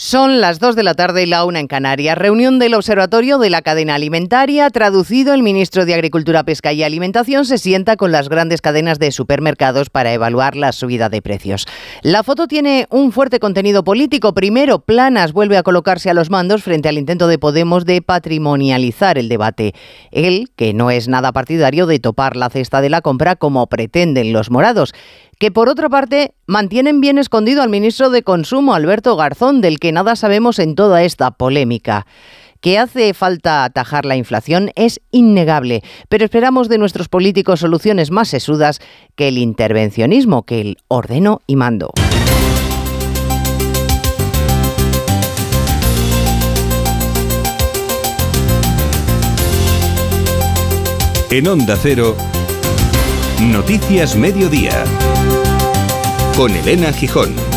Son las 2 de la tarde y la una en Canarias. Reunión del Observatorio de la Cadena Alimentaria. Traducido, el ministro de Agricultura, Pesca y Alimentación se sienta con las grandes cadenas de supermercados para evaluar la subida de precios. La foto tiene un fuerte contenido político. Primero, Planas vuelve a colocarse a los mandos frente al intento de Podemos de patrimonializar el debate. Él, que no es nada partidario de topar la cesta de la compra como pretenden los morados que por otra parte mantienen bien escondido al ministro de Consumo, Alberto Garzón, del que nada sabemos en toda esta polémica. Que hace falta atajar la inflación es innegable, pero esperamos de nuestros políticos soluciones más sesudas que el intervencionismo, que el ordeno y mando. En Onda Cero, Noticias Mediodía con Elena Gijón.